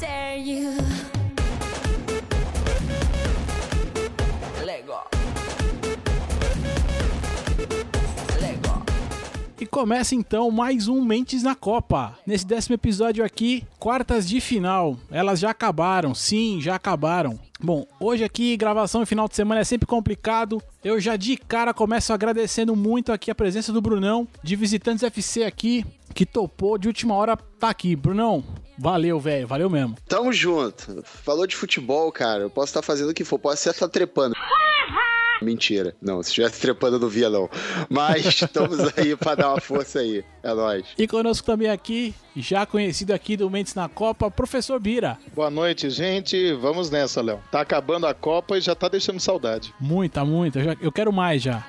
dare you. E começa então mais um Mentes na Copa. Nesse décimo episódio aqui, quartas de final. Elas já acabaram, sim, já acabaram. Bom, hoje aqui, gravação e final de semana é sempre complicado. Eu já de cara começo agradecendo muito aqui a presença do Brunão, de Visitantes FC aqui, que topou de última hora tá aqui. Brunão, valeu, velho, valeu mesmo. Tamo junto. Falou de futebol, cara. Eu posso estar fazendo o que for, posso até estar trepando. Mentira. Não, se estivesse trepando eu não via, não. Mas estamos aí pra dar uma força aí. É nóis. E conosco também aqui, já conhecido aqui do Mentes na Copa, professor Bira. Boa noite, gente. Vamos nessa, Léo. Tá acabando a Copa e já tá deixando saudade. Muita, muita. Eu, já- eu quero mais já.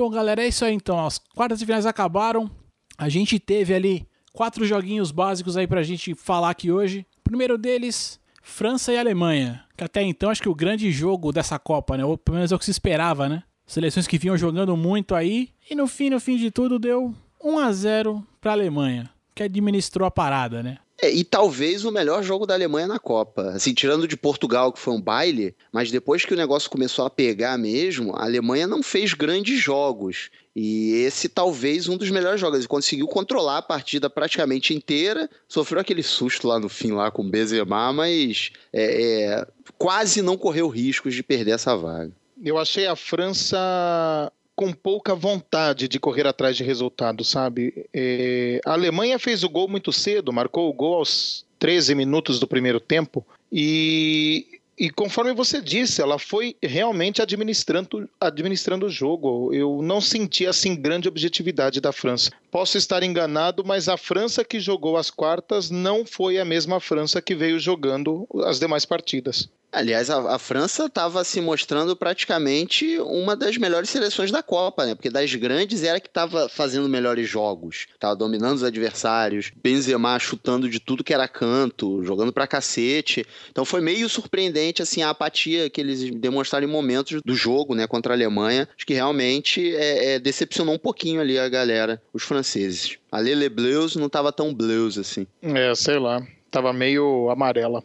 Bom, galera, é isso aí então. As quartas de finais acabaram. A gente teve ali quatro joguinhos básicos aí pra gente falar aqui hoje. Primeiro deles, França e Alemanha. Que até então acho que o grande jogo dessa Copa, né? Ou pelo menos é o que se esperava, né? Seleções que vinham jogando muito aí. E no fim, no fim de tudo, deu 1 a 0 pra Alemanha. Que administrou a parada, né? É, e talvez o melhor jogo da Alemanha na Copa. Assim, tirando de Portugal, que foi um baile, mas depois que o negócio começou a pegar mesmo, a Alemanha não fez grandes jogos. E esse talvez um dos melhores jogos. Ele conseguiu controlar a partida praticamente inteira. Sofreu aquele susto lá no fim, lá com o Benzema, mas é, é, quase não correu riscos de perder essa vaga. Eu achei a França com pouca vontade de correr atrás de resultado, sabe? É, a Alemanha fez o gol muito cedo, marcou o gol aos 13 minutos do primeiro tempo e, e conforme você disse, ela foi realmente administrando, administrando o jogo. Eu não senti assim grande objetividade da França. Posso estar enganado, mas a França que jogou as quartas não foi a mesma França que veio jogando as demais partidas. Aliás, a, a França estava se mostrando praticamente uma das melhores seleções da Copa, né? Porque das grandes era que estava fazendo melhores jogos, estava dominando os adversários, Benzema chutando de tudo que era canto, jogando pra cacete. Então foi meio surpreendente assim a apatia que eles demonstraram em momentos do jogo, né, contra a Alemanha. Acho que realmente é, é, decepcionou um pouquinho ali a galera, os franceses. A Lele Bleus não estava tão bleus assim. É, sei lá. Tava meio amarela.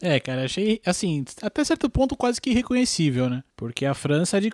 É, cara, achei, assim, até certo ponto quase que irreconhecível, né? Porque a França, de,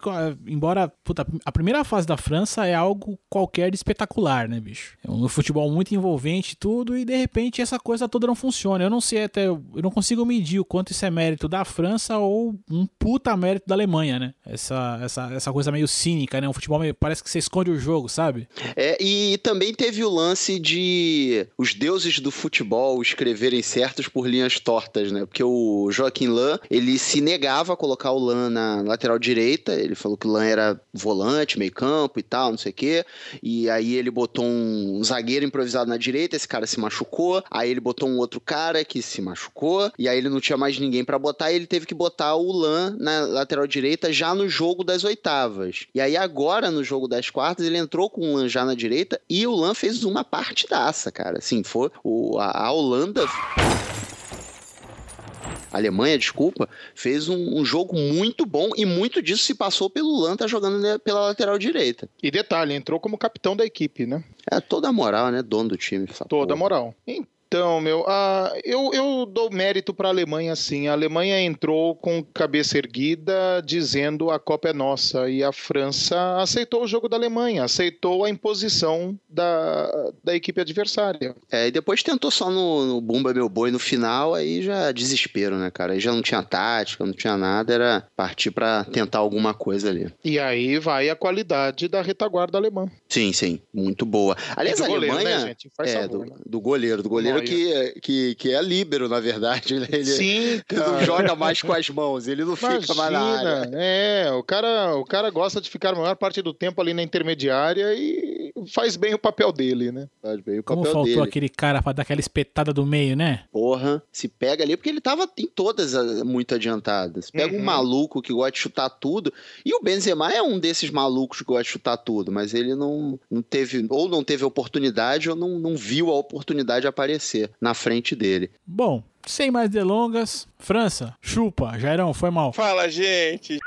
embora, puta, a primeira fase da França é algo qualquer de espetacular, né, bicho? É um futebol muito envolvente e tudo, e de repente essa coisa toda não funciona. Eu não sei até, eu não consigo medir o quanto isso é mérito da França ou um puta mérito da Alemanha, né? Essa, essa, essa coisa meio cínica, né? Um futebol meio, parece que você esconde o jogo, sabe? É, e também teve o lance de os deuses do futebol escreverem certos por linhas tortas, né? Porque o Joaquim Lan, ele se negava a colocar o Lan na lateral direita, ele falou que o Lan era volante, meio campo e tal, não sei o quê, e aí ele botou um zagueiro improvisado na direita, esse cara se machucou, aí ele botou um outro cara que se machucou, e aí ele não tinha mais ninguém pra botar, e ele teve que botar o Lan na lateral direita já no jogo das oitavas. E aí agora, no jogo das quartas, ele entrou com o Lan já na direita, e o Lan fez uma partidaça, cara. Assim, foi o, a, a Holanda Alemanha, desculpa, fez um, um jogo muito bom e muito disso se passou pelo Lan tá jogando né, pela lateral direita. E detalhe, entrou como capitão da equipe, né? É toda a moral, né? Dono do time. Toda a moral. Então, meu, ah, eu, eu dou mérito para a Alemanha, sim. A Alemanha entrou com cabeça erguida, dizendo a Copa é nossa. E a França aceitou o jogo da Alemanha, aceitou a imposição da, da equipe adversária. É, e depois tentou só no, no Bumba Meu Boi no final, aí já desespero, né, cara? Aí já não tinha tática, não tinha nada, era partir pra tentar alguma coisa ali. E aí vai a qualidade da retaguarda alemã. Sim, sim, muito boa. Aliás, a goleiro, Alemanha. né, gente? Faz é, favor, do, né? do goleiro, do goleiro. Que, que, que é líbero, na verdade. né? Ele, Sim, ele não joga mais com as mãos, ele não fica mais na área. Imagina, é, o cara, o cara gosta de ficar a maior parte do tempo ali na intermediária e faz bem o papel dele, né? Faz bem o Como papel faltou dele. aquele cara pra dar aquela espetada do meio, né? Porra, se pega ali, porque ele tava em todas ah, muito adiantadas. Pega um Uhum. maluco que gosta de chutar tudo. E o Benzema é um desses malucos que gosta de chutar tudo, mas ele não, não teve, ou não teve oportunidade, ou não, não viu a oportunidade aparecer na frente dele. Bom, sem mais delongas, França, chupa, Jairão, foi mal. Fala, gente.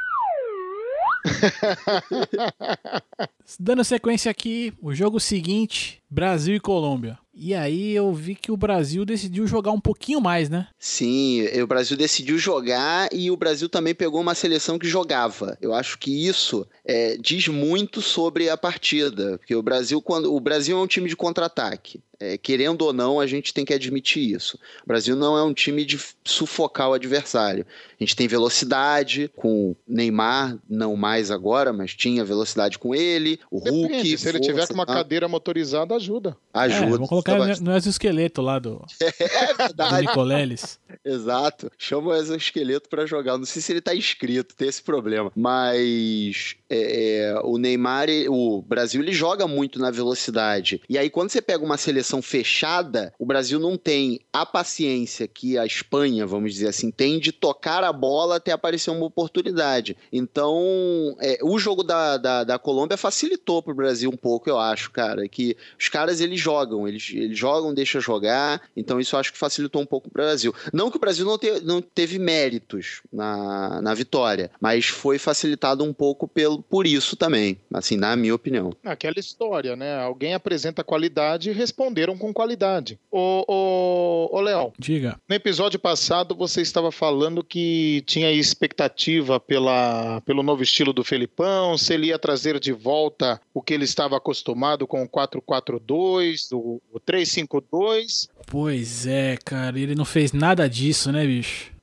Dando sequência aqui, o jogo seguinte, Brasil e Colômbia. E aí eu vi que o Brasil decidiu jogar um pouquinho mais, né? Sim, o Brasil decidiu jogar e o Brasil também pegou uma seleção que jogava. Eu acho que isso é, diz muito sobre a partida, porque o Brasil quando o Brasil é um time de contra-ataque. É, querendo ou não, a gente tem que admitir isso. O Brasil não é um time de sufocar o adversário. A gente tem velocidade com Neymar, não mais agora, mas tinha velocidade com ele, o Hulk. Depende, se ele força, tiver com uma tá? cadeira motorizada, ajuda. Ajuda. É, vamos colocar Tá no, exoesqueleto lá do, É do. Nicoleles. Exato. Chama o exoesqueleto pra jogar. Não sei se ele tá inscrito, tem esse problema. Mas é, é, o Neymar, o Brasil, ele joga muito na velocidade. E aí, quando você pega uma seleção fechada, o Brasil não tem a paciência que a Espanha, vamos dizer assim, tem de tocar a bola até aparecer uma oportunidade. Então, é, o jogo da, da, da Colômbia facilitou pro Brasil um pouco, eu acho, cara. Que os caras, eles jogam, eles, eles jogam, deixam jogar. Então, isso eu acho que facilitou um pouco pro Brasil. Não que o Brasil não, te- não teve méritos na, na vitória, mas foi facilitado um pouco pelo, por isso também, assim, na minha opinião. Aquela história, né? Alguém apresenta qualidade e responderam com qualidade. Ô, ô, ô Léo, Diga. no episódio passado você estava falando que tinha expectativa pela, pelo novo estilo do Felipão, se ele ia trazer de volta o que ele estava acostumado com o 4-4-2, o, o 3-5-2. Pois é, cara, ele não fez nada disso, né, bicho?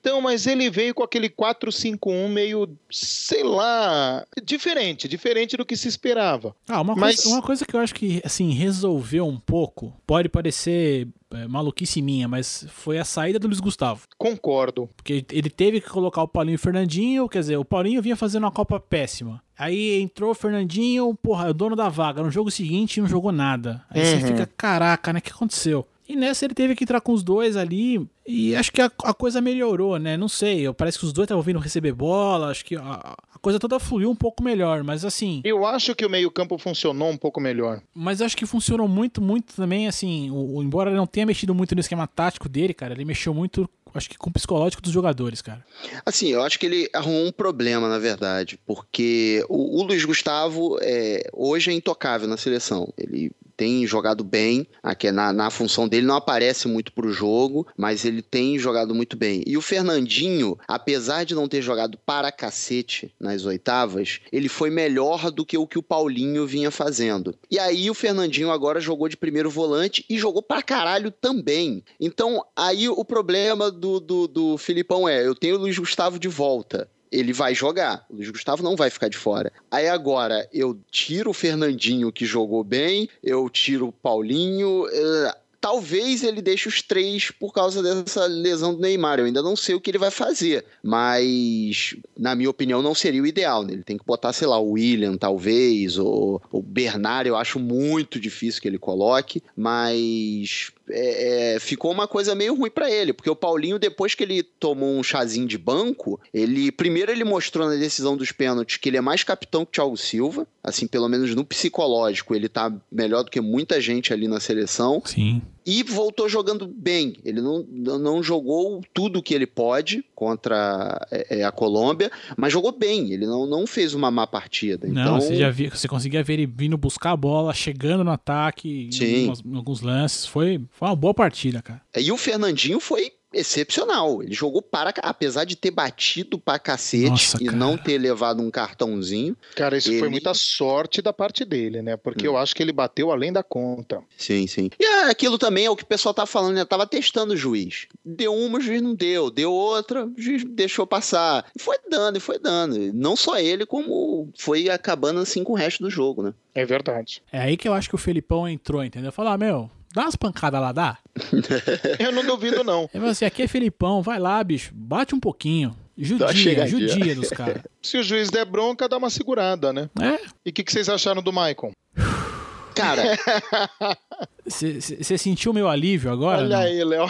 Então, mas ele veio com aquele 4-5-1 meio, sei lá, diferente, diferente do que se esperava. Ah, uma, Mas- coisa, uma coisa que eu acho que, assim, resolveu um pouco, pode parecer é, maluquice minha, mas foi a saída do Luiz Gustavo. Concordo. Porque ele teve que colocar o Paulinho e o Fernandinho, quer dizer, o Paulinho vinha fazendo uma Copa péssima. Aí entrou o Fernandinho, porra, é o dono da vaga. No jogo seguinte não jogou nada. Aí você Uhum. fica, caraca, né? O que aconteceu? E nessa ele teve que entrar com os dois ali. E acho que a, a coisa melhorou, né? Não sei. eu- Parece que os dois estavam vindo receber bola. Acho que a, a coisa toda fluiu um pouco melhor. Mas assim. Eu acho que o meio-campo funcionou um pouco melhor. Mas acho que funcionou muito, muito também, assim, o, o- embora ele não tenha mexido muito no esquema tático dele, cara, ele mexeu muito, acho que com o psicológico dos jogadores, cara. Assim, eu acho que ele arrumou um problema, na verdade, porque o, o Luiz Gustavo é, hoje é intocável na seleção. Ele tem jogado bem, aqui na, na função dele não aparece muito pro jogo, mas ele tem jogado muito bem. E o Fernandinho, apesar de não ter jogado para cacete nas oitavas, ele foi melhor do que o que o Paulinho vinha fazendo. E aí o Fernandinho agora jogou de primeiro volante e jogou pra caralho também. Então, aí o problema do, do, do Filipão é: eu tenho o Luiz Gustavo de volta. Ele vai jogar. O Luiz Gustavo não vai ficar de fora. Aí agora eu tiro o Fernandinho, que jogou bem, eu tiro o Paulinho. eh, Talvez ele deixe os três por causa dessa lesão do Neymar. Eu ainda não sei o que ele vai fazer. Mas, na minha opinião, não seria o ideal. Né? Ele tem que botar, sei lá, o William, talvez, ou o Bernard. Eu acho muito difícil que ele coloque. Mas é, é, ficou uma coisa meio ruim pra ele, porque o Paulinho, depois que ele tomou um chazinho de banco, ele primeiro ele mostrou na decisão dos pênaltis que ele é mais capitão que Thiago Silva, assim, pelo menos no psicológico, ele tá melhor do que muita gente ali na seleção. Sim. E voltou jogando bem. Ele não, não jogou tudo que ele pode contra é, é, a Colômbia, mas jogou bem. Ele não, não fez uma má partida. Não, então, você já via, você conseguia ver ele vindo buscar a bola, chegando no ataque, em algumas- em alguns lances. Foi, foi uma boa partida, cara. E o Fernandinho foi excepcional. Ele jogou para, apesar de ter batido pra cacete Nossa, e cara. não ter levado um cartãozinho. Cara, isso foi Ele- muita sorte da parte dele, né? Porque eu acho que ele bateu além da conta. Sim, sim. E é, aquilo também é o que o pessoal tá falando, né? Tava testando o juiz. Deu uma, o juiz não deu. Deu outra, o juiz deixou passar. E foi dando, e foi dando. Não só ele, como foi acabando assim com o resto do jogo, né? É verdade. É aí que eu acho que o Felipão entrou, entendeu? Falou, ah, meu, dá umas pancadas lá, dá? Eu não duvido, não. Aí você, aqui é Felipão, vai lá, bicho, bate um pouquinho. Judia, judia dos caras. Se o juiz der bronca, dá uma segurada, né? É, E o que, que vocês acharam do Maicon? Cara, você sentiu meu alívio agora? Olha não? aí, Léo.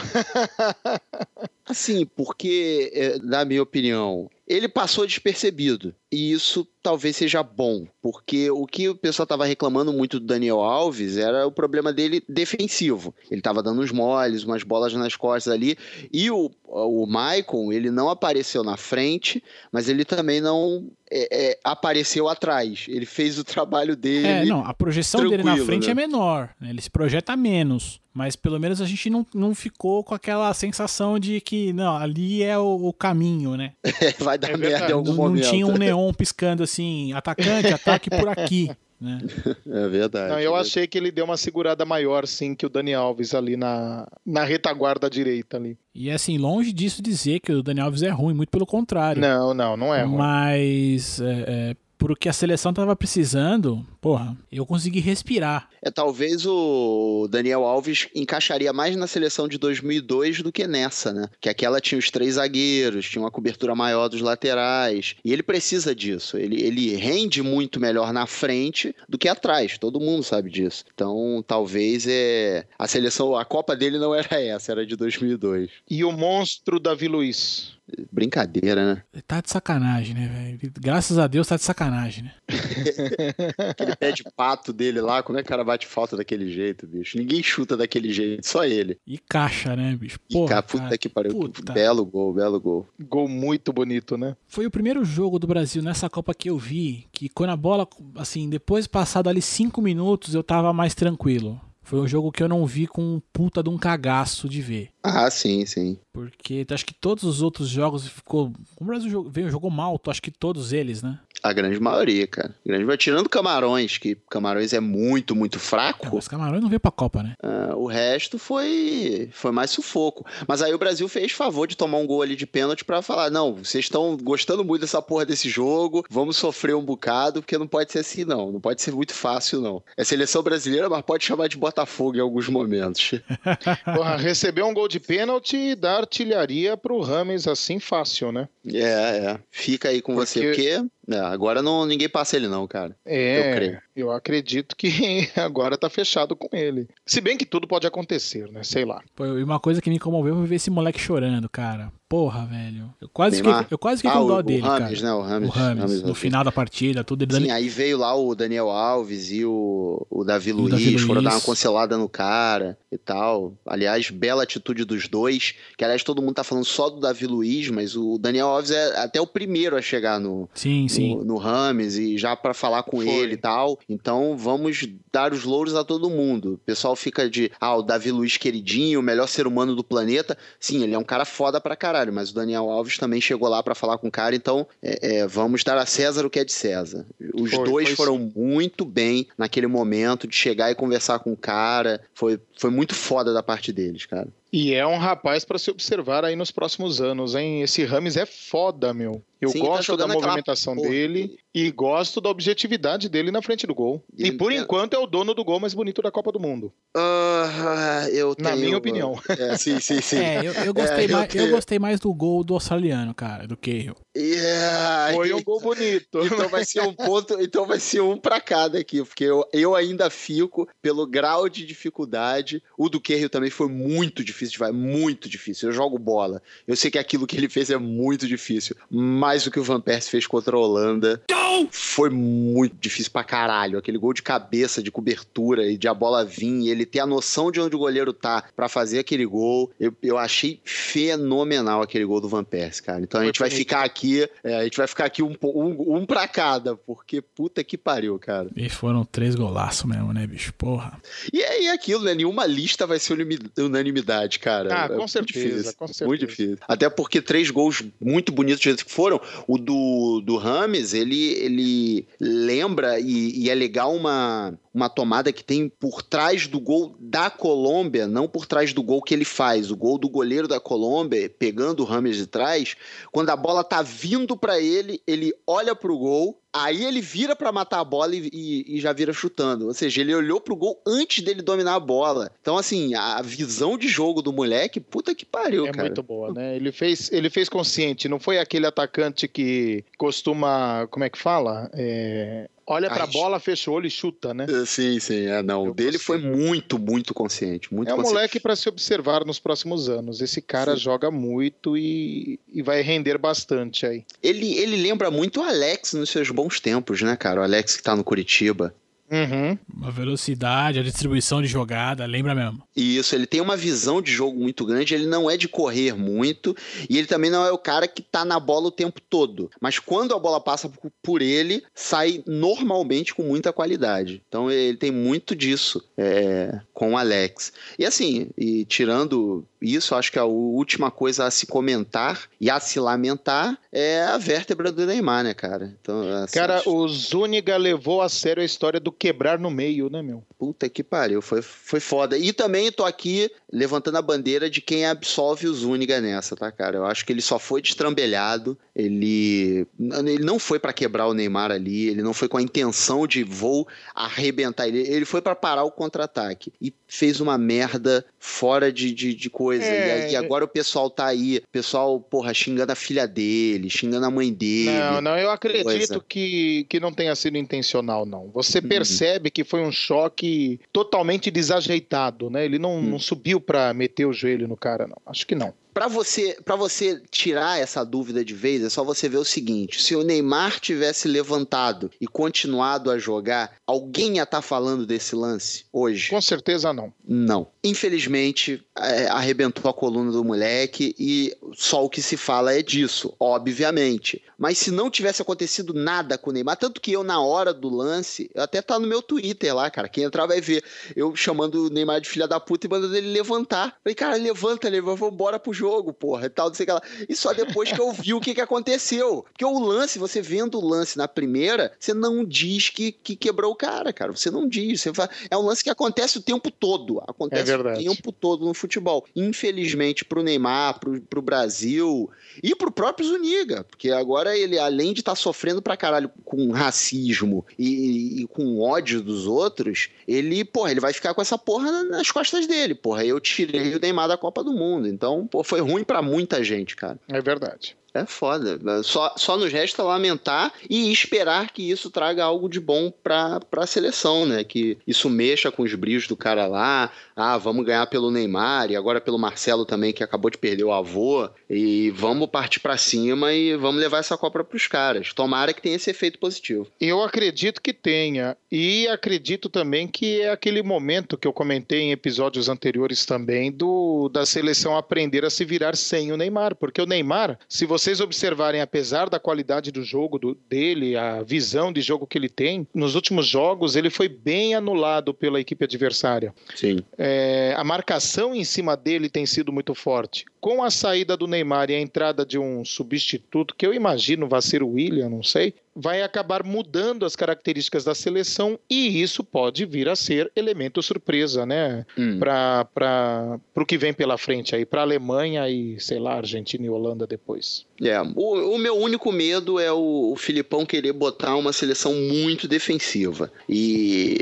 assim, porque, é, na minha opinião, ele passou despercebido. E isso talvez seja bom, porque o que o pessoal estava reclamando muito do Daniel Alves era o problema dele defensivo. Ele estava dando uns moles, umas bolas nas costas ali, e o, o Maicon, ele não apareceu na frente, mas ele também não é, é, apareceu atrás. Ele fez o trabalho dele. É, não, a projeção dele na frente né? é menor, né? ele se projeta menos. Mas pelo menos a gente não, não ficou com aquela sensação de que, não, ali é o, o caminho, né? Vai dar é merda em algum não, momento. Não tinha um neon piscando assim, atacante, ataque por aqui. Né? É verdade. Não, eu é achei que ele deu uma segurada maior, sim, que o Dani Alves ali na, na retaguarda direita ali. E assim, longe disso dizer que o Dani Alves é ruim, muito pelo contrário. Não, não, não é ruim. Mas é, é, pro que a seleção tava precisando, porra, eu consegui respirar. É, talvez o Daniel Alves encaixaria mais na seleção de 2002 do que nessa, né? Que aquela tinha os três zagueiros, tinha uma cobertura maior dos laterais. E ele precisa disso. Ele, ele rende muito melhor na frente do que atrás. Todo mundo sabe disso. Então, talvez é a seleção, a Copa dele não era essa, era de 2002. E o monstro Davi Luiz? Brincadeira, né? Tá de sacanagem, né, velho? Graças a Deus tá de sacanagem, né? Aquele pé de pato dele lá, como é que o cara bate falta daquele jeito, bicho? Ninguém chuta daquele jeito, só ele. E caixa, né, bicho? Porra, e puta cara, que pariu. Puta. Belo gol, belo gol. Gol muito bonito, né? Foi o primeiro jogo do Brasil nessa Copa que eu vi, que quando a bola, assim, depois passado ali cinco minutos, eu tava mais tranquilo. Foi um jogo que eu não vi com um puta de um cagaço de ver. Ah, sim, sim. Porque acho que todos os outros jogos ficou. O Brasil veio, jogou mal, acho que todos eles, né? A grande maioria, cara. grande maioria. Tirando Camarões, que Camarões é muito, muito fraco. Não, mas Camarões não veio pra Copa, né? Uh, o resto foi foi mais sufoco. Mas aí o Brasil fez favor de tomar um gol ali de pênalti para falar: não, vocês estão gostando muito dessa porra desse jogo, vamos sofrer um bocado, porque não pode ser assim, não. Não pode ser muito fácil, não. É seleção brasileira, mas pode chamar de Botafogo em alguns momentos. porra, receber um gol de pênalti e dar artilharia pro Rames assim fácil, né? É, é. Fica aí com porque... você, porque é, agora não, ninguém passa ele não, cara. É, eu creio. Eu acredito que agora tá fechado com ele. Se bem que tudo pode acontecer, né? Sei lá. Pô, e uma coisa que me comoveu foi ver esse moleque chorando, cara. Porra, velho. Eu quase que eu quase fiquei ah, com dó o, dele, o Rames, cara. Né? O Rames, o Rames, Rames no final da partida, tudo ele Sim, dando... aí veio lá o Daniel Alves e o, o Davi Luiz, Davi foram dar uma cancelada no cara e tal. Aliás, bela atitude dos dois, que aliás todo mundo tá falando só do Davi Luiz, mas o Daniel Alves é até o primeiro a chegar no, sim, sim. No, no Rames e já para falar com Foi. ele e tal. Então vamos dar os louros a todo mundo. O pessoal fica de, ah, o Davi Luiz queridinho, o melhor ser humano do planeta. Sim, ele é um cara foda pra caralho, mas o Daniel Alves Alves também chegou lá para falar com o cara, então é, é, vamos dar a César o que é de César. Os foi, dois foi foram sim. muito bem naquele momento de chegar e conversar com o cara. Foi, foi muito foda da parte deles, cara. E é um rapaz para se observar aí nos próximos anos, hein? Esse Rames é foda, meu. Eu Sim, tá gosto tá da movimentação dele e gosto da objetividade dele na frente do gol. Ele e por enquanto é o dono do gol mais bonito da Copa do Mundo. Uh, eu tenho... Na minha opinião. É, sim, sim, sim. É, eu, eu gostei, é, mais, eu, tenho... eu, gostei mais do gol do australiano, cara, do Cahill. Yeah, Foi um gol bonito. Então vai ser um ponto, então vai ser um para cada aqui, porque eu, eu ainda fico pelo grau de dificuldade. O do Cahill também foi muito difícil, vai muito difícil. Eu jogo bola. Eu sei que aquilo que ele fez é muito difícil, mais o que o Van Persie fez contra a Holanda. Foi muito difícil pra caralho. Aquele gol de cabeça, de cobertura e de a bola vir, ele ter a noção de onde o goleiro tá para fazer aquele gol. Eu, eu achei fenomenal aquele gol do Van Persie, cara. Então a gente vai ficar aqui, é, a gente vai ficar aqui um, um, um pra cada, porque puta que pariu, cara. E foram três golaços mesmo, né, bicho? Porra. E é, é aquilo, né? Nenhuma lista vai ser unanimidade, cara. Ah, com é certeza, com certeza. Muito difícil. Até porque três gols muito bonitos que foram, o do, do Rames, ele, ele lembra e, e é legal uma, uma tomada que tem por trás do gol da Colômbia, não por trás do gol que ele faz. O gol do goleiro da Colômbia, pegando o Rames de trás, quando a bola tá vindo para ele, ele olha pro gol, Aí ele vira para matar a bola e, e, e, já vira chutando. Ou seja, ele olhou pro gol antes dele dominar a bola. Então, assim, a visão de jogo do moleque, puta que pariu, é cara. É muito boa, né? Ele fez, ele fez consciente. Não foi aquele atacante que costuma, como é que fala? É, Olha pra Ai, bola, fecha o olho e chuta, né? É, sim, sim. É, não. o dele foi muito, muito consciente. Muito é um consciente. moleque para se observar nos próximos anos. Esse cara sim. joga muito e, e vai render bastante aí. Ele, ele lembra muito o Alex nos seus bons tempos, né, cara? O Alex que tá no Curitiba. Uhum. A velocidade, a distribuição de jogada, lembra mesmo. Isso, ele tem uma visão de jogo muito grande, ele não é de correr muito, e ele também não é o cara que tá na bola o tempo todo. Mas quando a bola passa por ele, sai normalmente com muita qualidade. Então ele tem muito disso é, com o Alex. E assim, e tirando isso, acho que a última coisa a se comentar e a se lamentar é a vértebra do Neymar, né, cara? Então, assim, cara, acho... o Zúñiga levou a sério a história do quebrar no meio, né, meu? Puta que pariu, foi, foi foda. E também tô aqui levantando a bandeira de quem absolve o Zúñiga nessa, tá, cara? Eu acho que ele só foi destrambelhado, ele, ele não foi para quebrar o Neymar ali, ele não foi com a intenção de vou arrebentar ele, ele foi para parar o contra-ataque. E fez uma merda fora de, de, de coisa. É... E, e, agora o pessoal tá aí, o pessoal, porra, xingando a filha dele, xingando a mãe dele. Não, não, eu acredito que, que não tenha sido intencional, não. Você uhum. percebe que foi um choque totalmente desajeitado, né? Ele não, uhum. não subiu pra meter o joelho no cara, não. Acho que não para você, para você tirar essa dúvida de vez, é só você ver o seguinte: se o Neymar tivesse levantado e continuado a jogar, alguém ia estar tá falando desse lance hoje? Com certeza não. Não. Infelizmente, arrebentou a coluna do moleque e só o que se fala é disso, obviamente. Mas se não tivesse acontecido nada com o Neymar, tanto que eu, na hora do lance, até tá no meu Twitter lá, cara, quem entrar vai ver, eu chamando o Neymar de filha da puta e mandando ele levantar. Falei, cara, levanta, levanta, vamos embora pro jogo jogo, porra, e tal, não sei o que lá. E só depois que eu vi o que, que aconteceu. Porque o lance, você vendo o lance na primeira, você não diz que, que quebrou o cara, cara. Você não diz. Você fala, é um lance que acontece o tempo todo. Acontece é o tempo todo no futebol. Infelizmente, pro Neymar, pro, pro Brasil e pro próprio Zuniga. Porque agora ele, além de estar tá sofrendo pra caralho com racismo e, e, com ódio dos outros, ele, porra, ele vai ficar com essa porra nas costas dele, porra. Eu tirei o Neymar da Copa do Mundo. Então, pô, foi ruim para muita gente, cara. É verdade. É foda. Só, só nos resta lamentar e esperar que isso traga algo de bom pra, pra seleção, né? Que isso mexa com os brilhos do cara lá. Ah, vamos ganhar pelo Neymar e agora pelo Marcelo também, que acabou de perder o avô. E vamos partir para cima e vamos levar essa Copa pros caras. Tomara que tenha esse efeito positivo. Eu acredito que tenha. E acredito também que é aquele momento que eu comentei em episódios anteriores também do da seleção aprender a se virar sem o Neymar. Porque o Neymar, se você vocês observarem, apesar da qualidade do jogo do, dele, a visão de jogo que ele tem, nos últimos jogos ele foi bem anulado pela equipe adversária. Sim. É, a marcação em cima dele tem sido muito forte. Com a saída do Neymar e a entrada de um substituto, que eu imagino vai ser o William, não sei, vai acabar mudando as características da seleção e isso pode vir a ser elemento surpresa, né? Hum. Para o que vem pela frente aí, para a Alemanha e, sei lá, Argentina e Holanda depois. É, o, o meu único medo é o, o Filipão querer botar uma seleção muito defensiva. E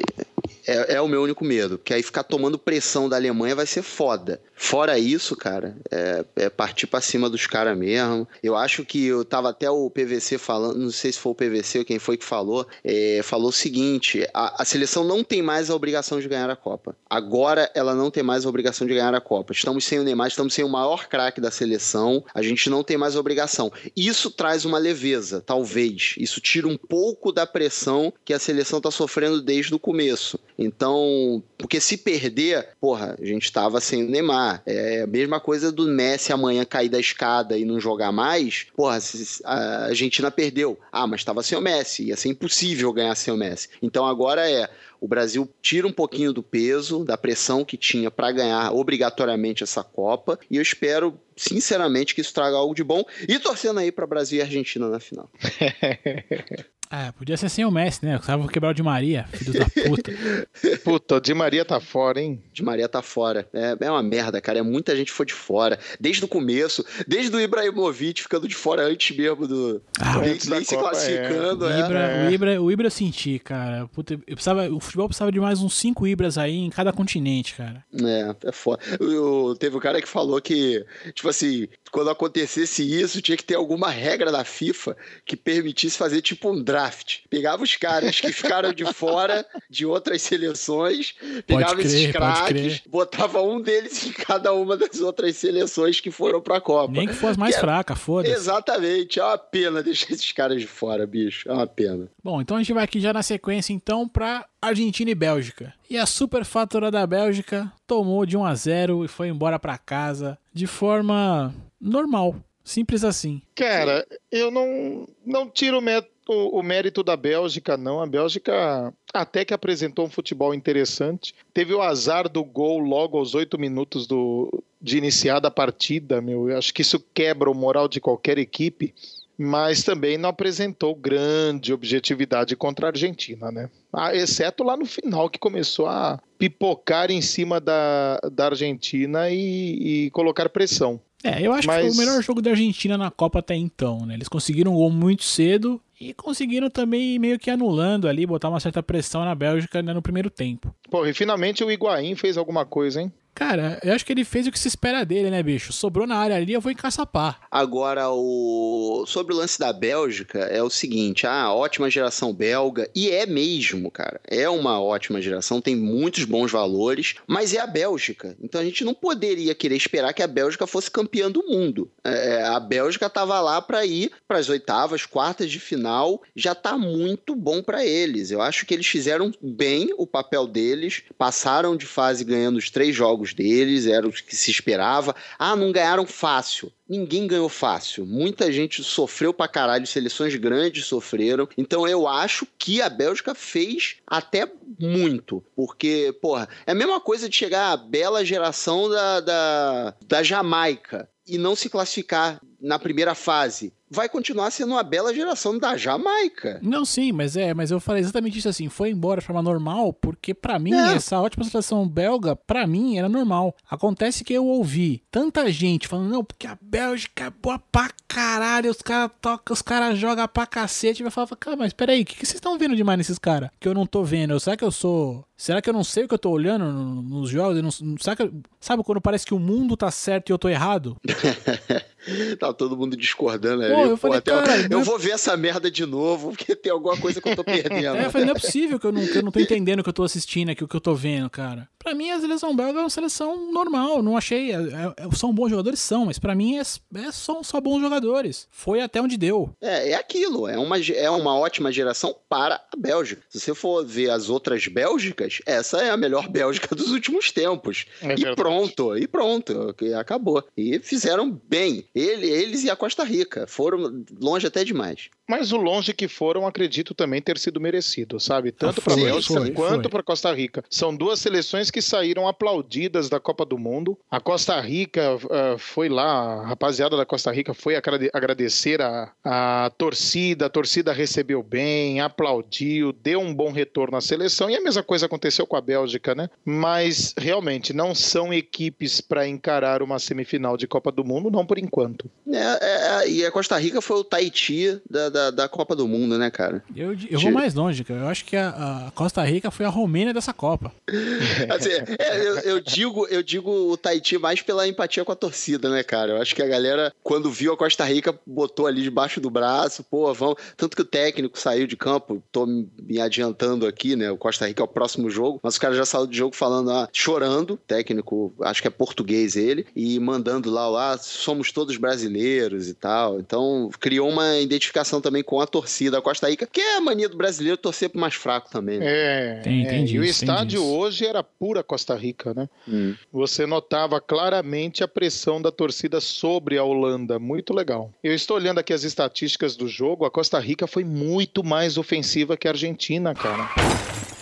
é, é, o meu único medo, porque aí ficar tomando pressão da Alemanha vai ser foda. Fora isso, cara, é, é partir para cima dos caras mesmo. Eu acho que eu tava até o PVC falando, não sei se foi o PVC ou quem foi que falou, é, falou o seguinte: a, a, seleção não tem mais a obrigação de ganhar a Copa. Agora ela não tem mais a obrigação de ganhar a Copa. Estamos sem o Neymar, estamos sem o maior craque da seleção, a gente não tem mais a obrigação. Isso traz uma leveza, talvez. Isso tira um pouco da pressão que a seleção tá sofrendo desde o começo. Então, porque se perder, porra, a gente tava sem o Neymar. É a mesma coisa do Messi amanhã cair da escada e não jogar mais. Porra, a Argentina perdeu. Ah, mas tava sem o Messi. Ia ser impossível ganhar sem o Messi. Então agora é o Brasil tira um pouquinho do peso, da pressão que tinha para ganhar obrigatoriamente essa Copa, e eu espero sinceramente que isso traga algo de bom e torcendo aí para Brasil e Argentina na final. É, podia ser sem o Messi, né? Eu vou quebrar o Di Maria, filho da puta. puta, o Di Maria tá fora, hein? Di Maria tá fora. É, é uma merda, cara. É muita gente foi de fora. Desde o começo, desde o Ibrahimovic ficando de fora antes mesmo do. Ah, nem, nem se Copa, classificando. É. O, Ibra, é. o, Ibra, o Ibra eu senti, cara. Puta, eu precisava, o futebol precisava de mais uns cinco Ibras aí em cada continente, cara. É, é foda. Eu, teve um cara que falou que, tipo assim, quando acontecesse isso, tinha que ter alguma regra da FIFA que permitisse fazer tipo um draft. Pegava os caras que ficaram de fora de outras seleções, pegava crer, esses craques, botava um deles em cada uma das outras seleções que foram pra Copa. Nem que fosse mais fraca, foda-se. Exatamente. É uma pena deixar esses caras de fora, bicho. É uma pena. Bom, então a gente vai aqui já na sequência, então, pra Argentina e Bélgica. E a superfatura da Bélgica tomou de 1 a 0 e foi embora para casa de forma normal, simples assim. Cara, eu não não tiro o, o mérito da Bélgica não. A Bélgica até que apresentou um futebol interessante. Teve o azar do gol logo aos oito minutos do, de iniciar a partida, meu. Eu acho que isso quebra o moral de qualquer equipe mas também não apresentou grande objetividade contra a Argentina, né? Ah, exceto lá no final, que começou a pipocar em cima da, da Argentina e, e colocar pressão. É, eu acho mas... que foi o melhor jogo da Argentina na Copa até então, né? Eles conseguiram um gol muito cedo e conseguiram também meio que anulando ali, botar uma certa pressão na Bélgica né, no primeiro tempo. Pô, e finalmente o Higuaín fez alguma coisa, hein? Cara, eu acho que ele fez o que se espera dele, né, bicho? Sobrou na área ali, eu vou encaçapar. Agora, o... sobre o lance da Bélgica, é o seguinte: ah, ótima geração belga, e é mesmo, cara. É uma ótima geração, tem muitos bons valores, mas é a Bélgica. Então a gente não poderia querer esperar que a Bélgica fosse campeã do mundo. É, a Bélgica tava lá para ir para as oitavas, quartas de final, já tá muito bom para eles. Eu acho que eles fizeram bem o papel deles, passaram de fase ganhando os três jogos jogos deles, era o que se esperava. Ah, não ganharam fácil. Ninguém ganhou fácil. Muita gente sofreu pra caralho, seleções grandes sofreram. Então eu acho que a Bélgica fez até muito. Porque, porra, é a mesma coisa de chegar a bela geração da, da, da Jamaica e não se classificar na primeira fase vai continuar sendo uma bela geração da Jamaica. Não, sim, mas é, mas eu falei exatamente isso assim, foi embora de forma normal, porque para mim é. essa ótima seleção belga, para mim era normal. Acontece que eu ouvi tanta gente falando, não, porque a Bélgica é boa pra caralho, os caras tocam, os caras jogam pra cacete, e eu falava, cara, mas peraí, o que, que vocês estão vendo demais nesses caras? Que eu não tô vendo, será que eu sou Será que eu não sei o que eu tô olhando nos jogos? Não, que, sabe quando parece que o mundo tá certo e eu tô errado? tá todo mundo discordando aí. Pô, eu, falei, Pô, cara, eu, eu vou ver essa merda de novo, porque tem alguma coisa que eu tô perdendo. É, eu falei, não é possível que eu não, que eu não tô entendendo o que eu tô assistindo aqui, o que eu tô vendo, cara. Pra mim, a seleção belga é uma seleção normal, não achei. É, é, são bons jogadores? São, mas pra mim é, é, são só bons jogadores. Foi até onde deu. É, é aquilo, é uma, é uma ótima geração para a Bélgica. Se você for ver as outras Bélgicas, essa é a melhor Bélgica dos últimos tempos. É e pronto, e pronto, acabou. E fizeram bem. Ele, eles e a Costa Rica foram longe até demais. Mas o longe que foram, acredito também ter sido merecido, sabe? Tanto ah, para a Bélgica quanto para Costa Rica. São duas seleções que saíram aplaudidas da Copa do Mundo. A Costa Rica uh, foi lá, a rapaziada da Costa Rica foi agradecer a, a torcida, a torcida recebeu bem, aplaudiu, deu um bom retorno à seleção e a mesma coisa aconteceu com a Bélgica, né? Mas realmente não são equipes para encarar uma semifinal de Copa do Mundo, não por enquanto. É, é, e a Costa Rica foi o Tahiti da, da, da Copa do Mundo, né, cara? Eu, eu vou mais longe, cara. Eu acho que a, a Costa Rica foi a Romênia dessa Copa. assim, é, eu, eu, digo, eu digo o Tahiti mais pela empatia com a torcida, né, cara? Eu acho que a galera, quando viu a Costa Rica, botou ali debaixo do braço, pô, vão. Tanto que o técnico saiu de campo, tô me adiantando aqui, né? O Costa Rica é o próximo jogo, mas o cara já saiu de jogo falando, ah, chorando, técnico, acho que é português ele, e mandando lá, lá, somos todos brasileiros e tal. Então, criou uma identificação também com a torcida da Costa Rica, que é a mania do brasileiro torcer pro mais fraco também. Né? É, tem, é, e o estádio hoje era pura Costa Rica, né? Hum. Você notava claramente a pressão da torcida sobre a Holanda, muito legal. Eu estou olhando aqui as estatísticas do jogo, a Costa Rica foi muito mais ofensiva que a Argentina, cara.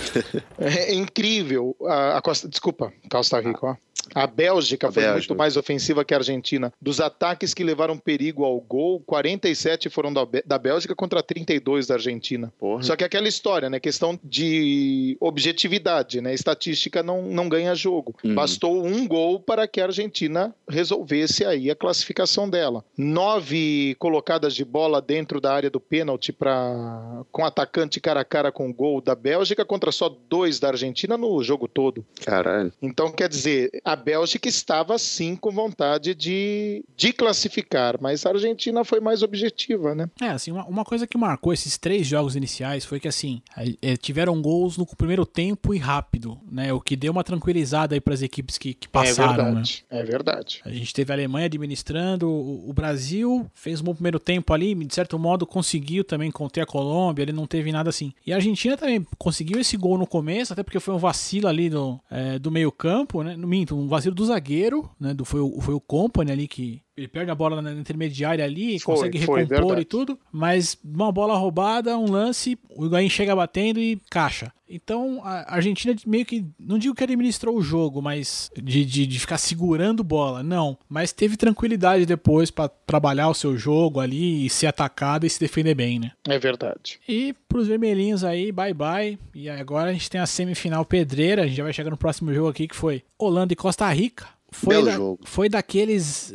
é incrível. A, a Costa, desculpa, Costa Rica, ó. A Bélgica a foi Bélgica. muito mais ofensiva que a Argentina. Dos ataques que levaram perigo ao gol, 47 foram da, da Bélgica contra 32 da Argentina. Porra. Só que aquela história, né? Questão de objetividade, né? Estatística não, não ganha jogo. Uhum. Bastou um gol para que a Argentina resolvesse aí a classificação dela. Nove colocadas de bola dentro da área do pênalti para com atacante cara a cara com o gol da Bélgica contra só dois da Argentina no jogo todo. Caralho. Então, quer dizer, a Bélgica estava sim com vontade de, de classificar, mas a Argentina foi mais objetiva, né? É, assim, uma, uma coisa que marcou esses três jogos iniciais foi que, assim, é, tiveram gols no primeiro tempo e rápido, né? O que deu uma tranquilizada aí para as equipes que, que passaram, é né? verdade, É verdade. A gente teve a Alemanha administrando, o, o Brasil fez um bom primeiro tempo ali, de certo modo conseguiu também conter a Colômbia, ele não teve nada assim. E a Argentina também conseguiu esse gol no começo, até porque foi um vacilo ali do, é, do meio campo, né? No minto, um vacilo do zagueiro, né? Do, foi, o, foi o Company ali que ele perde a bola na intermediária ali, Foi, consegue foi, recompor verdade. e tudo, mas uma bola roubada, um lance, o Higuaín chega batendo e caixa. Então a Argentina meio que, não digo que administrou o jogo, mas de, de, de ficar segurando bola, não. Mas teve tranquilidade depois pra trabalhar o seu jogo ali e ser atacado e se defender bem, né? É verdade. E pros vermelhinhos aí, bye bye. E agora a gente tem a semifinal pedreira, a gente já vai chegar no próximo jogo aqui que foi Holanda e Costa Rica. Foi, da- jogo. foi daqueles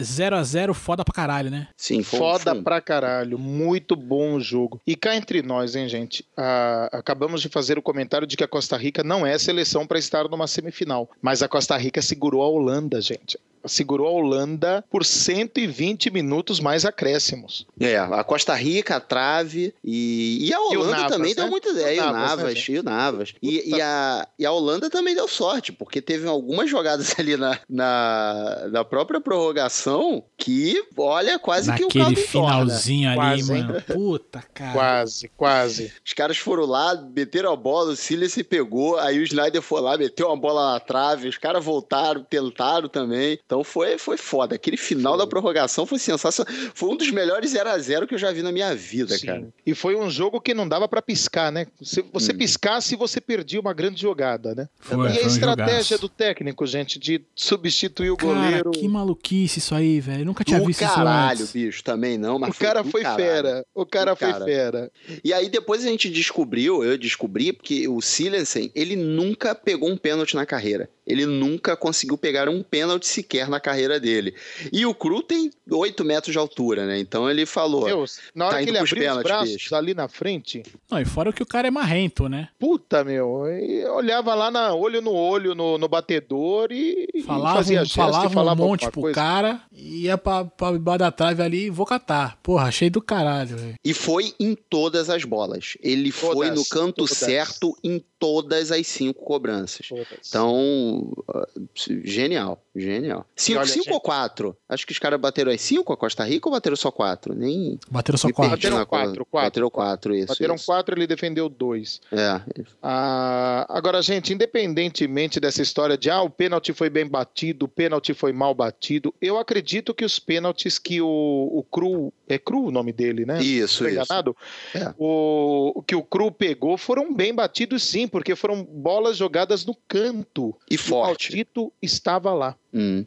0 a 0 foda pra caralho, né? Sim, foi, Foda foi- pra caralho, muito bom o jogo. E cá entre nós, hein, gente? Ah, acabamos de fazer o comentário de que a Costa Rica não é seleção pra estar numa semifinal, mas a Costa Rica segurou a Holanda, gente. Segurou a Holanda por 120 minutos mais acréscimos. É, a Costa Rica, a trave e, e a E Holanda Navas, também né? deu muita E o ideia. E o Navas, né, e o Navas. E, e a, e a Holanda também deu sorte, porque teve algumas jogadas ali na, na, na própria prorrogação que, olha, quase que o Naquele caldo entorna. finalzinho ali, Quase, mano. Puta, cara. Quase, quase. Os caras foram lá, meteram a bola, o Silas se pegou, aí o Snyder foi lá, meteu uma bola na trave, os caras voltaram, tentaram também. Então foi, foi foda. Aquele final da prorrogação foi sensacional. Foi um dos melhores 0 a 0 que eu já vi na minha vida, Sim. cara. E foi um jogo que não dava pra piscar, né? Se você Hum. piscasse, você perdia uma grande jogada, né? Foi, e foi a estratégia jogaço. do técnico, gente, de substituir o Cara, goleiro. que maluquice isso aí, velho. Nunca tinha Do visto caralho, isso antes. bicho, também não, mas O cara foi caralho. fera. O cara Do foi cara. fera. E aí depois a gente descobriu, eu descobri, porque o Silensen, ele nunca pegou um pênalti na carreira. Ele nunca conseguiu pegar um pênalti sequer na carreira dele. E o Cru tem 8 metros de altura, né? Então ele falou. Deus, na hora Tá que indo ele abriu os pênaltis, braços bicho. ali na frente, Não, e fora que o cara é marrento, né? puta, meu, eu olhava lá na olho no olho no, no batedor e, e Falava, fazia um- gesto falava, e falava um monte pro coisa. cara, ia pra, pra debaixo da trave ali e vou catar. Porra, achei do caralho, velho. E foi em todas as bolas. Ele foi Todas, no canto todas. certo em todas as cinco cobranças. Todas. Então, uh, genial, genial. Cinco, olha, cinco gente- ou quatro? Acho que os caras bateram as cinco a Costa Rica ou bateram só quatro? Nem. Bateram só quatro. Bateram quatro, quatro. Bateram quatro, isso. Bateram isso. quatro, ele defendeu dois. É, Ah, agora, gente, independentemente dessa história de ah, o pênalti foi bem batido, o pênalti foi mal batido, eu acredito que os pênaltis que o, o Cru. É Cru o nome dele, né? isso, isso. enganado? É. O, o que o Cru pegou foram bem batidos, sim, porque foram bolas jogadas no canto. E O forte. maldito estava lá. Hum.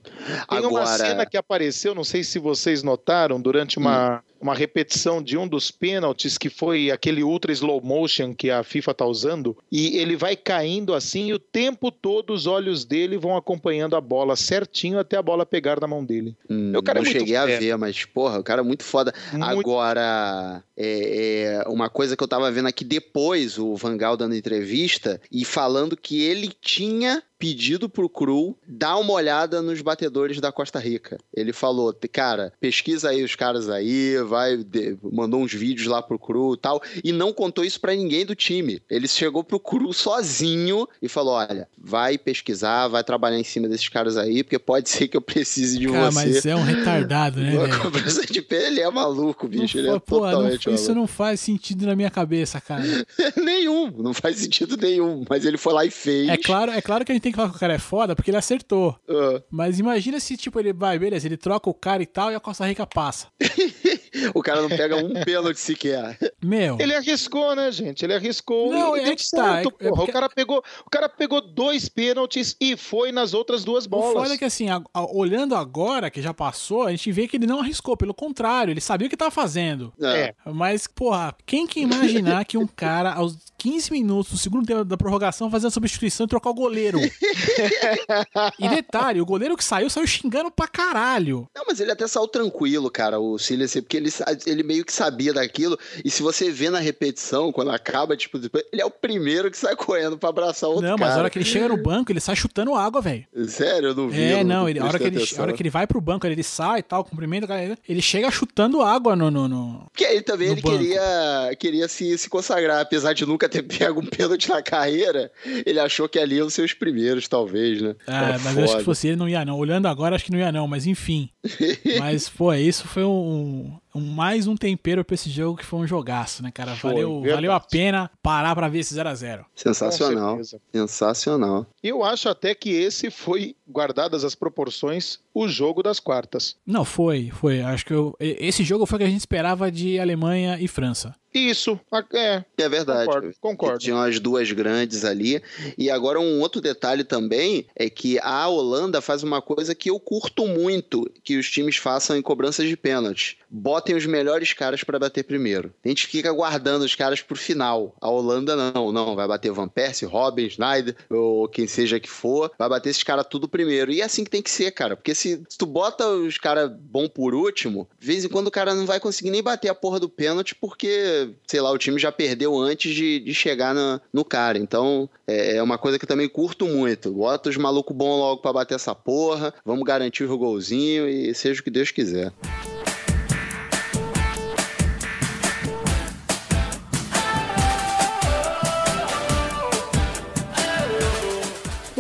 Tem uma Agora, cena que apareceu, não sei se vocês notaram, durante uma, uma repetição de um dos pênaltis, que foi aquele ultra slow motion que a FIFA tá usando, e ele vai caindo assim, e o tempo todo os olhos dele vão acompanhando a bola certinho até a bola pegar na mão dele. hum, cara é não cheguei a fera. ver, mas, porra, o cara é muito foda. Muito Agora, é, é, uma coisa que eu tava vendo aqui depois, o Vangal dando entrevista e falando que ele tinha pedido pro Cru dar uma olhada nos batedores da Costa Rica. Ele falou, cara, pesquisa aí os caras aí, vai, mandou uns vídeos lá pro Cru e tal, e não contou isso pra ninguém do time. Ele chegou pro Cru sozinho e falou, olha, vai pesquisar, vai trabalhar em cima desses caras aí, porque pode ser que eu precise de Cara, você. mas é um retardado, né, de pênalti, ele é maluco, Não bicho. ele fa- é não- totalmente isso não faz sentido na minha cabeça, cara. nenhum, não faz sentido nenhum. Mas ele foi lá e fez. É claro, é claro que a gente tem que falar que o cara é foda, porque ele acertou. Ah, Mas imagina se, tipo, ele vai, beleza, ele troca o cara e tal, e a Costa Rica passa. o cara não pega um pênalti sequer. Meu. Ele arriscou, né, gente? Ele arriscou Não, e é que tá, é- é porra. porque- O, cara pegou, o cara pegou dois pênaltis e foi nas outras duas O bolas. foda é que, assim, a- a- olhando agora, que já passou, a gente vê que ele não arriscou. Pelo contrário, ele sabia o que tava fazendo. É. Mas, porra, quem que imaginar que um cara aos 15 minutos do segundo tempo da prorrogação fazer a substituição e trocar o goleiro. e detalhe, o goleiro que saiu, saiu xingando pra caralho. Não, mas ele até saiu tranquilo, cara, o Silas, porque ele, ele meio que sabia daquilo. E se você vê na repetição, quando acaba, tipo, ele é o primeiro que sai correndo pra abraçar o outro Não, cara. mas a hora que ele chega no banco, ele sai chutando água, velho. Sério, eu não vi. É, eu não, ele, a, hora que ele, a hora que ele vai pro banco, ele sai e tal, cumprimenta, o cara, ele chega chutando água no. no, no Porque ele também ele banco. queria, queria se, se consagrar, apesar de nunca ter pego um pênalti na carreira, ele achou que ali iam ser os primeiros, talvez, né? Ah, É mas eu acho que foda. fosse ele não ia não. Olhando agora, acho que não ia não, mas enfim. mas, pô, isso foi um- mais um tempero pra esse jogo que foi um jogaço, né, cara? Foi, Valeu, verdade. valeu a pena parar pra ver esse 0x0. Sensacional. Sensacional. Eu acho até que esse foi, guardadas as proporções, o jogo das quartas. Não, foi, foi. Acho que eu- esse jogo foi o que a gente esperava de Alemanha e França. Isso, é, É verdade. concordo, concordo. Tinham as duas grandes ali. E agora um outro detalhe também é que a Holanda faz uma coisa que eu curto muito que os times façam em cobranças de pênalti. Botem os melhores caras pra bater primeiro. A gente fica guardando os caras pro final. A Holanda não, não. Vai bater Van Persie, Robin, Schneider, ou quem seja que for. Vai bater esses caras tudo primeiro. E é assim que tem que ser, cara. Porque se, se tu bota os caras bom por último, de vez em quando o cara não vai conseguir nem bater a porra do pênalti porque, sei lá, o time já perdeu antes de, de chegar na- no cara. Então, é, é uma coisa que eu também curto muito. Bota os malucos bons logo pra bater essa porra. Vamos garantir o golzinho e seja o que Deus quiser.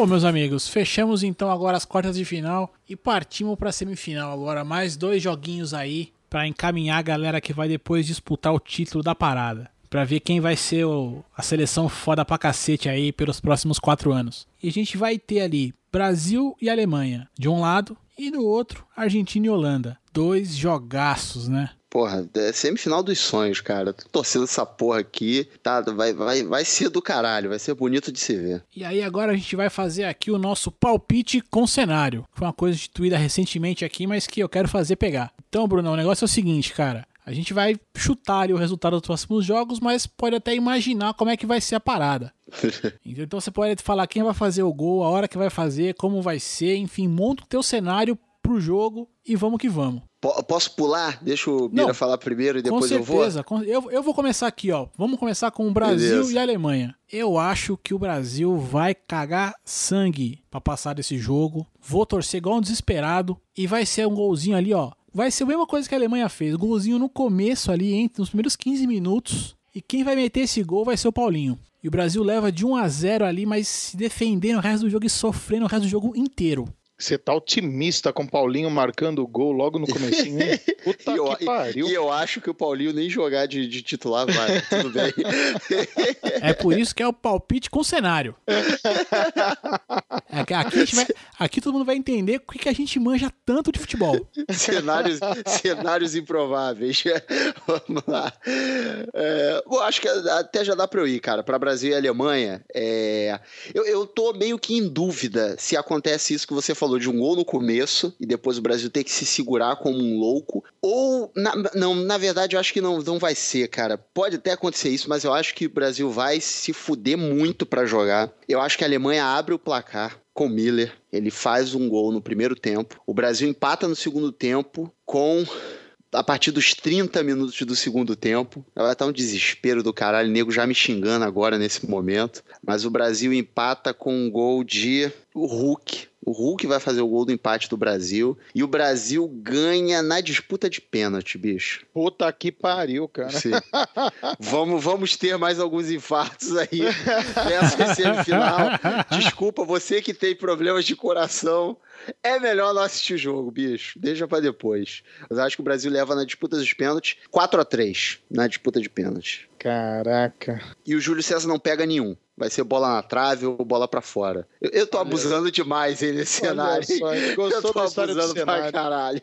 Bom, meus amigos, fechamos então agora as quartas de final e partimos pra semifinal agora. Mais dois joguinhos aí pra encaminhar a galera que vai depois disputar o título da parada. Pra ver quem vai ser o- a seleção foda pra cacete aí pelos próximos quatro anos. E a gente vai ter ali Brasil e Alemanha de um lado e do outro Argentina e Holanda. Dois jogaços, né? Porra, é semifinal dos sonhos, cara. Tô torcendo essa porra aqui. Tá, vai, vai, vai ser do caralho, vai ser bonito de se ver. E aí agora a gente vai fazer aqui o nosso palpite com cenário. Foi uma coisa instituída recentemente aqui, mas que eu quero fazer pegar. Então, Bruno, o negócio é o seguinte, cara. A gente vai chutar ali o resultado dos próximos jogos, mas pode até imaginar como é que vai ser a parada. Então você pode falar quem vai fazer o gol, a hora que vai fazer, como vai ser, enfim, monta o teu cenário pro jogo e vamos que vamos. Po- posso pular? Deixa o Bira Não, falar primeiro e depois eu vou. certeza. com- Eu, eu vou começar aqui, ó. Vamos começar com o Brasil Beleza. e a Alemanha. Eu acho que o Brasil vai cagar sangue pra passar desse jogo. Vou torcer igual um desesperado. E vai ser um golzinho ali, ó. Vai ser a mesma coisa que a Alemanha fez. Golzinho no começo ali, entre os primeiros 15 minutos. E quem vai meter esse gol vai ser o Paulinho. E o Brasil leva de 1 a 0 ali, mas se defendendo o resto do jogo e sofrendo o resto do jogo inteiro. Você tá otimista com o Paulinho marcando o gol logo no comecinho, hein? Puta E eu, que pariu. e eu acho que o Paulinho nem jogar de, de titular vai. Tudo bem. É por isso que é o palpite com cenário. É Aqui, a gente vai- aqui todo mundo vai entender o que, a gente manja tanto de futebol. cenários, cenários improváveis. Vamos lá. É, bom, acho que até já dá pra eu ir, cara. Pra Brasil e Alemanha, é, eu, eu tô meio que em dúvida se acontece isso que você falou, de um gol no começo e depois o Brasil ter que se segurar como um louco. Ou, na- não, na verdade, eu acho que não, não vai ser, cara. Pode até acontecer isso, mas eu acho que o Brasil vai se fuder muito pra jogar. Eu acho que a Alemanha abre o placar com Miller. Ele faz um gol no primeiro tempo. O Brasil empata no segundo tempo com. A partir dos 30 minutos do segundo tempo, vai estar um desespero do caralho, o nego já me xingando agora nesse momento. Mas o Brasil empata com um gol de o Hulk. O Hulk vai fazer o gol do empate do Brasil. E o Brasil ganha na disputa de pênalti, bicho. Puta que pariu, cara. Sim. vamos, vamos ter mais alguns infartos aí nessa semifinal. Desculpa, você que tem problemas de coração. É melhor não assistir o jogo, bicho. Deixa pra depois. Mas acho que o Brasil leva na disputa dos pênaltis 4 a 3 na disputa de pênalti. Caraca. E o Júlio César não pega nenhum. Vai ser bola na trave ou bola pra fora. Eu, eu tô Olha- abusando demais aí nesse Olha cenário. só, ele Eu gostou tô da história do abusando pra cenário. caralho.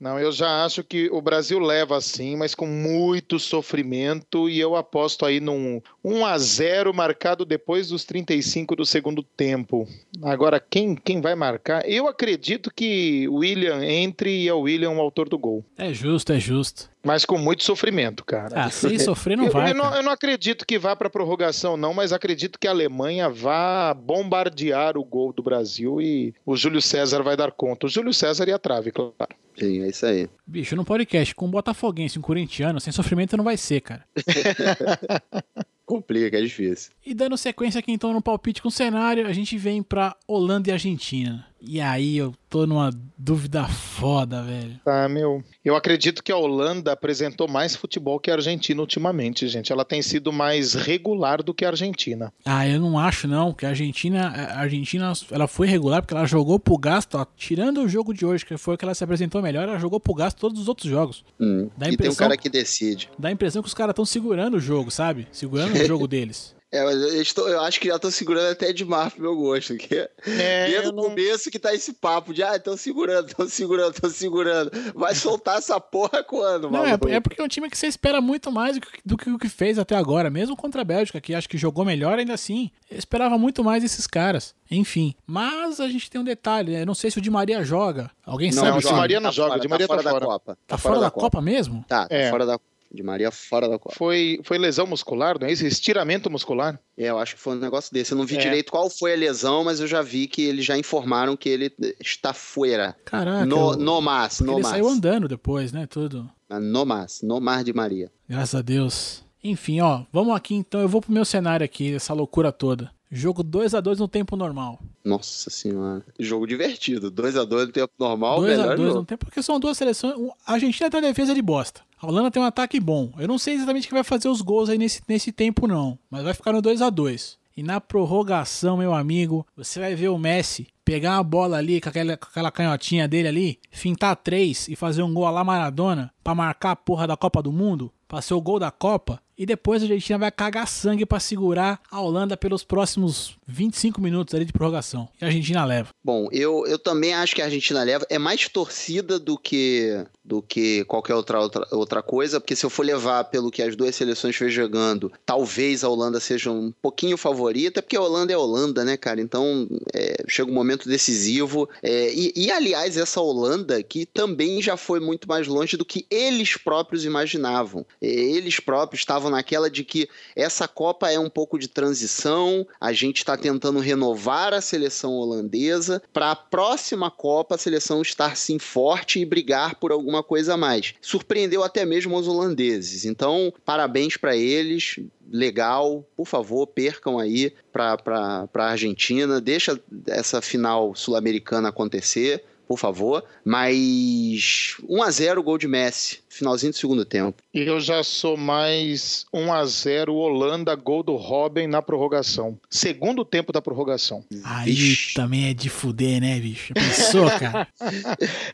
Não, eu já acho que o Brasil leva sim, mas com muito sofrimento e eu aposto aí num 1 a 0 marcado depois dos 35 do segundo tempo. Agora quem quem vai marcar? Eu acredito que o William entre e é o William o autor do gol. É justo, é justo. Mas com muito sofrimento, cara. Ah, sem sofrer não eu, vai. Eu não, eu não acredito que vá para prorrogação, não, mas acredito que a Alemanha vá bombardear o gol do Brasil e o Júlio César vai dar conta. O Júlio César e a trave, claro. Sim, é isso aí. Bicho, no podcast, com um botafoguense, um corintiano, sem sofrimento não vai ser, cara. Complica, é difícil. E dando sequência aqui então no palpite com o cenário, a gente vem pra Holanda e Argentina. E aí eu tô numa dúvida foda, velho. Tá, meu. Eu acredito que a Holanda apresentou mais futebol que a Argentina ultimamente, gente. Ela tem sido mais regular do que a Argentina. Ah, eu não acho não, que a Argentina, a Argentina, ela foi regular porque ela jogou pro gasto, ó, tirando o jogo de hoje, que foi o que ela se apresentou melhor, ela jogou pro gasto todos os outros jogos. Hum. Dá a E tem um impressão- cara que decide. Dá a impressão que os caras estão segurando o jogo, sabe? Segurando o jogo deles. É, mas eu, estou- eu acho que já tô segurando até demais pro meu gosto. Que É, desde eu o não- começo que tá esse papo de, ah, estão segurando, estão segurando, estão segurando. Vai soltar essa porra quando, Não, é, maluco? é porque é um time que você espera muito mais do que, do que o que fez até agora, mesmo contra a Bélgica, que acho que jogou melhor ainda assim. Eu esperava muito mais desses caras. Enfim, mas a gente tem um detalhe, né? Eu não sei se o Di Maria joga. Alguém Não, sabe o se Di Maria não tá joga, fora, o Di Maria tá fora da fora. Copa. tá fora da Copa mesmo? Tá, tá É. fora da de Maria fora da Copa. Foi, foi lesão muscular, não é isso? Estiramento muscular? É, eu acho que foi um negócio desse. Eu não vi É. direito qual foi a lesão, mas eu já vi que eles já informaram que ele está fora. Caraca. No, no mas, no ele mas. saiu andando depois, né? Tudo. No mas, no mar de Maria. Graças a Deus. Enfim, ó, vamos aqui então. Eu vou pro meu cenário aqui, essa loucura toda. Jogo 2 a 2 no tempo normal. Nossa senhora. Jogo divertido. 2x2 no tempo normal, 2 a melhor 2 jogo. no tempo, porque são duas seleções. A Argentina tem uma defesa de bosta. A Holanda tem um ataque bom. Eu não sei exatamente quem vai fazer os gols aí nesse, nesse tempo, não. Mas vai ficar no 2 a 2 E na prorrogação, meu amigo, você vai ver o Messi pegar uma bola ali com aquela, com aquela canhotinha dele ali, fintar três e fazer um gol lá Maradona pra marcar a porra da Copa do Mundo, pra ser o gol da Copa. E depois a Argentina vai cagar sangue pra segurar a Holanda pelos próximos 25 minutos ali de prorrogação. E a Argentina leva. Bom, eu, eu também acho que a Argentina leva. É mais torcida do que do que qualquer outra, outra, outra coisa, porque se eu for levar pelo que as duas seleções vêm jogando, talvez a Holanda seja um pouquinho favorita, porque a Holanda é a Holanda, né, cara? Então é, chega um momento decisivo. É, e, e, aliás, essa Holanda que também já foi muito mais longe do que eles próprios imaginavam. É, Eles próprios estavam naquela de que essa Copa é um pouco de transição, a gente está tentando renovar a seleção holandesa para a próxima Copa a seleção estar sim forte e brigar por alguma coisa a mais. Surpreendeu até mesmo os holandeses. Então, parabéns para eles. Legal, por favor, percam aí para a Argentina. Deixa essa final sul-americana acontecer, por favor. Mas 1 a 0 gol de Messi, finalzinho do segundo tempo. E eu já sou mais 1 a 0 Holanda, gol do Robin na prorrogação. Segundo tempo da prorrogação. Aí Vixe. também é de fuder, né, bicho? Pensou, cara?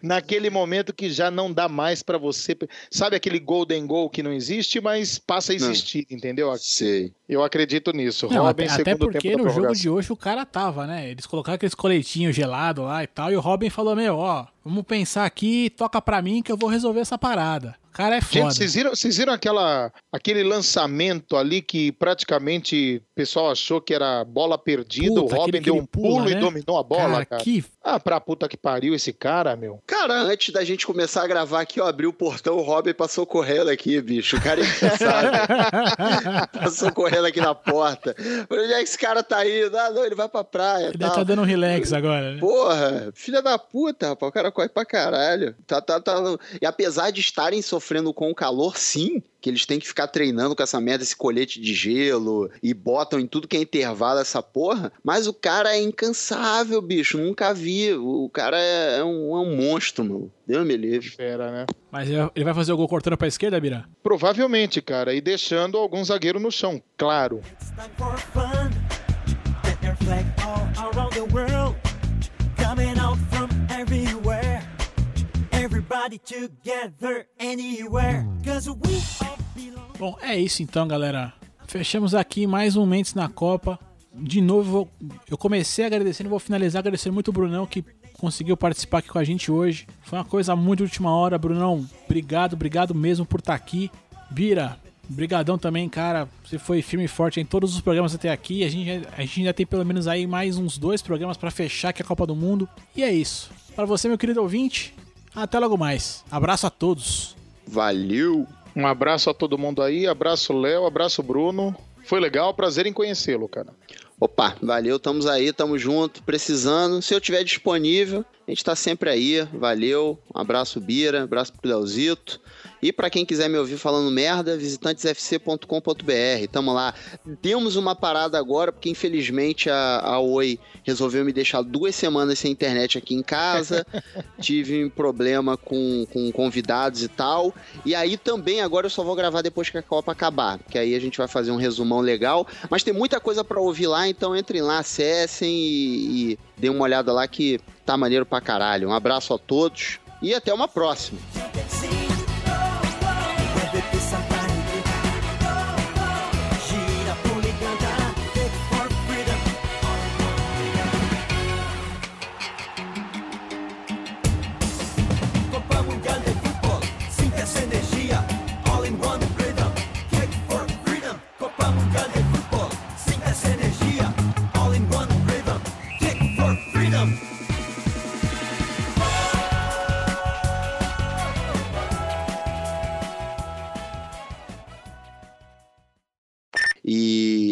Naquele momento que já não dá mais pra você. Sabe aquele golden goal que não existe, mas passa a existir, entendeu? Sei. Eu acredito nisso. Não, Robin, até, até segundo porque tempo da no jogo de hoje o cara tava, né? Eles colocaram aqueles coletinhos gelados lá e tal, e o Robin falou: Meu, ó, vamos pensar aqui, toca pra mim que eu vou resolver essa parada. O cara é foda. Gente, vocês viram, vocês viram aquela, aquele lançamento ali que praticamente o pessoal achou que era bola perdida, Puta, o Robin deu um pula, pulo né? e dominou a bola, cara, cara. que Ah, pra puta que pariu esse cara, meu. Cara, antes da gente começar a gravar aqui, eu abri o portão, o Robin passou correndo aqui, bicho. O cara é engraçado. passou correndo aqui na porta. Falei, onde é que esse cara tá indo? Ah, não, ele vai pra praia. Ele tal. tá dando um relax agora, né? Porra, filha da puta, rapaz. O cara corre pra caralho. Tá, tá, tá. E apesar de estarem sofrendo com o calor, sim, que eles têm que ficar treinando com essa merda, esse colete de gelo, e botam em tudo que é intervalo essa porra, mas o cara é incansável, bicho. Nunca vi. O cara é, é um, é um monstro, mano. Deus me livre. Espera, né? Mas ele vai fazer o gol cortando pra esquerda, Bira? Provavelmente, cara, e deixando algum zagueiro no chão, claro. It's Bom, é isso então, galera. Fechamos aqui mais um Mentes na Copa. De novo, eu comecei agradecendo, vou finalizar agradecendo muito o Brunão que conseguiu participar aqui com a gente hoje. Foi uma coisa muito de última hora, Brunão. Obrigado, obrigado mesmo por estar aqui. Bira, brigadão também, cara. Você foi firme e forte em todos os programas até aqui. A gente, a gente ainda tem pelo menos aí mais uns dois programas pra fechar que é a Copa do Mundo. E é isso. Para você, meu querido ouvinte, até logo mais. Abraço a todos. Valeu! Um abraço a todo mundo aí, abraço Léo, abraço Bruno. Foi legal, prazer em conhecê-lo, cara. Opa, valeu, estamos aí, tamo junto, precisando. Se eu tiver disponível, a gente tá sempre aí. Valeu, um abraço Bira, um abraço pro Leozito. E para quem quiser me ouvir falando merda, visitantesfc.com.br. Tamo lá. Temos uma parada agora, porque infelizmente a, a Oi resolveu me deixar duas semanas sem internet aqui em casa. Tive um problema com, com convidados e tal. E aí também agora eu só vou gravar depois que a Copa acabar, que aí a gente vai fazer um resumão legal. Mas tem muita coisa para ouvir lá, então entrem lá, acessem e, e dêem uma olhada lá que tá maneiro pra caralho. Um abraço a todos e até uma próxima.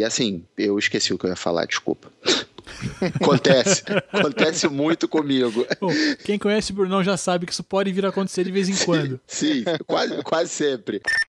Assim, eu esqueci o que eu ia falar, desculpa. acontece, acontece muito comigo. Bom, quem conhece o Brunão já sabe que isso pode vir a acontecer de vez em quando. Sim, quase, quase sempre.